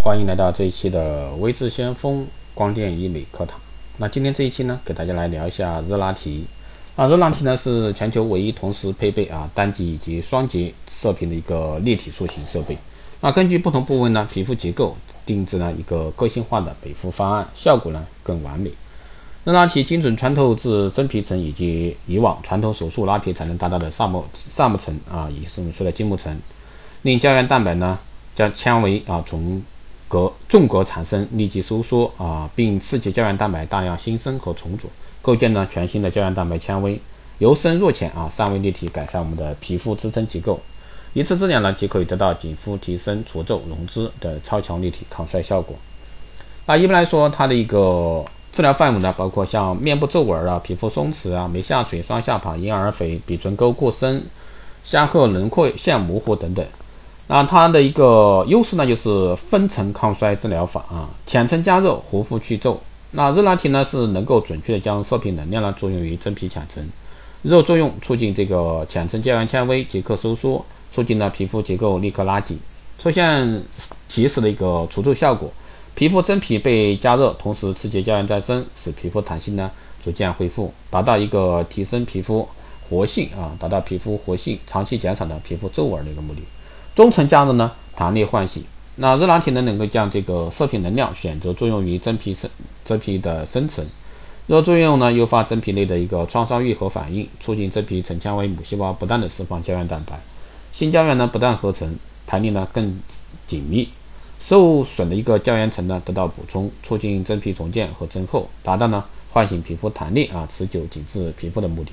欢迎来到这一期的微智先锋光电医美课堂。那今天这一期呢，给大家来聊一下热拉提。那热拉提呢，是全球唯一同时配备啊单极以及双极射频的一个立体塑形设备。那根据不同部位呢皮肤结构，定制了一个个性化的美肤方案，效果呢更完美。热拉提精准穿透至真皮层，以及以往传统手术拉皮才能达到的萨膜萨膜层啊，也是我们说的筋膜层，令胶原蛋白呢将纤维啊从隔纵隔产生，立即收缩啊，并刺激胶原蛋白大量新生和重组，构建了全新的胶原蛋白纤维，由深入浅啊，三维立体改善我们的皮肤支撑结构，一次治疗呢，即可以得到紧肤提升、除皱溶脂的超强立体抗衰效果。那一般来说，它的一个治疗范围呢，包括像面部皱纹啊、皮肤松弛啊、眉下垂、双下巴、婴儿肥、鼻唇沟过深、下颌轮廓线模糊等等。那它的一个优势呢，就是分层抗衰治疗法啊，浅层加热，活肤去皱。那热拉提呢，是能够准确的将射频能量呢作用于真皮浅层，热作用促进这个浅层胶原纤维即刻收缩，促进了皮肤结构立刻拉紧，出现及时的一个除皱效果。皮肤真皮被加热，同时刺激胶原再生，使皮肤弹性呢逐渐恢复，达到一个提升皮肤活性啊，达到皮肤活性，长期减少的皮肤皱纹的一个目的。中层加热呢，弹力唤醒。那热拉提呢，能够将这个射频能量选择作用于真皮深真皮的深层，热作用呢，诱发真皮内的一个创伤愈合反应，促进真皮层纤维母细胞不断的释放胶原蛋白，新胶原呢不断合成，弹力呢更紧密，受损的一个胶原层呢得到补充，促进真皮重建和增厚，达到呢唤醒皮肤弹力啊，持久紧致皮肤的目的。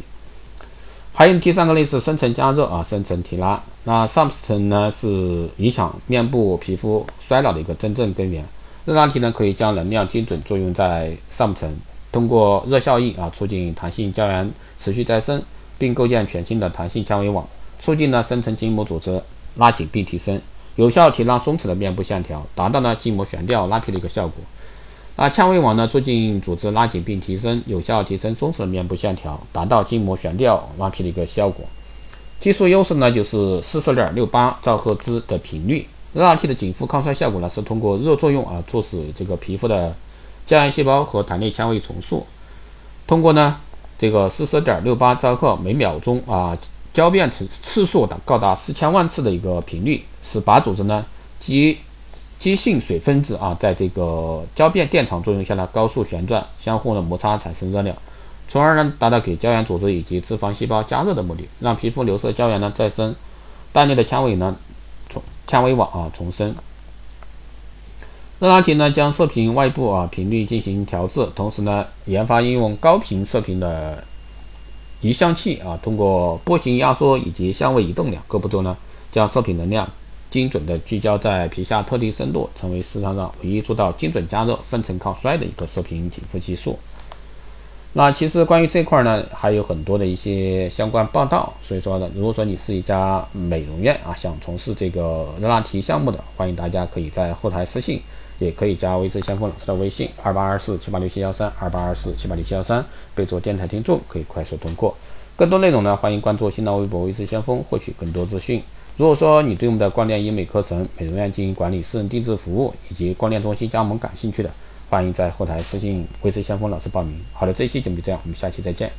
还有第三个类是深层加热啊，深层提拉。那上层呢是影响面部皮肤衰老的一个真正根源。热拉提呢可以将能量精准作用在上层，通过热效应啊促进弹性胶原持续再生，并构建全新的弹性纤维网，促进了深层筋膜组织拉紧并提升，有效提拉松弛的面部线条，达到了筋膜悬吊拉皮的一个效果。啊，纤维网呢，促进组织拉紧并提升，有效提升松弛的面部线条，达到筋膜悬吊拉皮的一个效果。技术优势呢，就是四十点六八兆赫兹的频率。热拉提的紧肤抗衰效果呢，是通过热作用啊，促使这个皮肤的胶原细胞和弹力纤维重塑。通过呢，这个四十点六八兆赫每秒钟啊，交变次次数的高达四千万次的一个频率，使靶组织呢，及基性水分子啊，在这个交变电场作用下呢，高速旋转，相互的摩擦产生热量，从而呢达到给胶原组织以及脂肪细胞加热的目的，让皮肤流失胶原呢再生，弹力的纤维呢重纤维网啊重生。热拉提呢将射频外部啊频率进行调制，同时呢研发应用高频射频的移相器啊，通过波形压缩以及相位移动两个步骤呢，将射频能量。精准的聚焦在皮下特定深度，成为市场上唯一做到精准加热、分层抗衰的一个射频紧肤技术。那其实关于这块呢，还有很多的一些相关报道。所以说呢，如果说你是一家美容院啊，想从事这个热拉提项目的，欢迎大家可以在后台私信，也可以加微智先锋老师的微信二八二四七八六七幺三二八二四七八六七幺三，备注电台听众，可以快速通过。更多内容呢，欢迎关注新浪微博微智先锋，获取更多资讯。如果说你对我们的光电医美课程、美容院经营管理、私人定制服务以及光电中心加盟感兴趣的，欢迎在后台私信微智先锋老师报名。好的，这一期节目就这样，我们下期再见。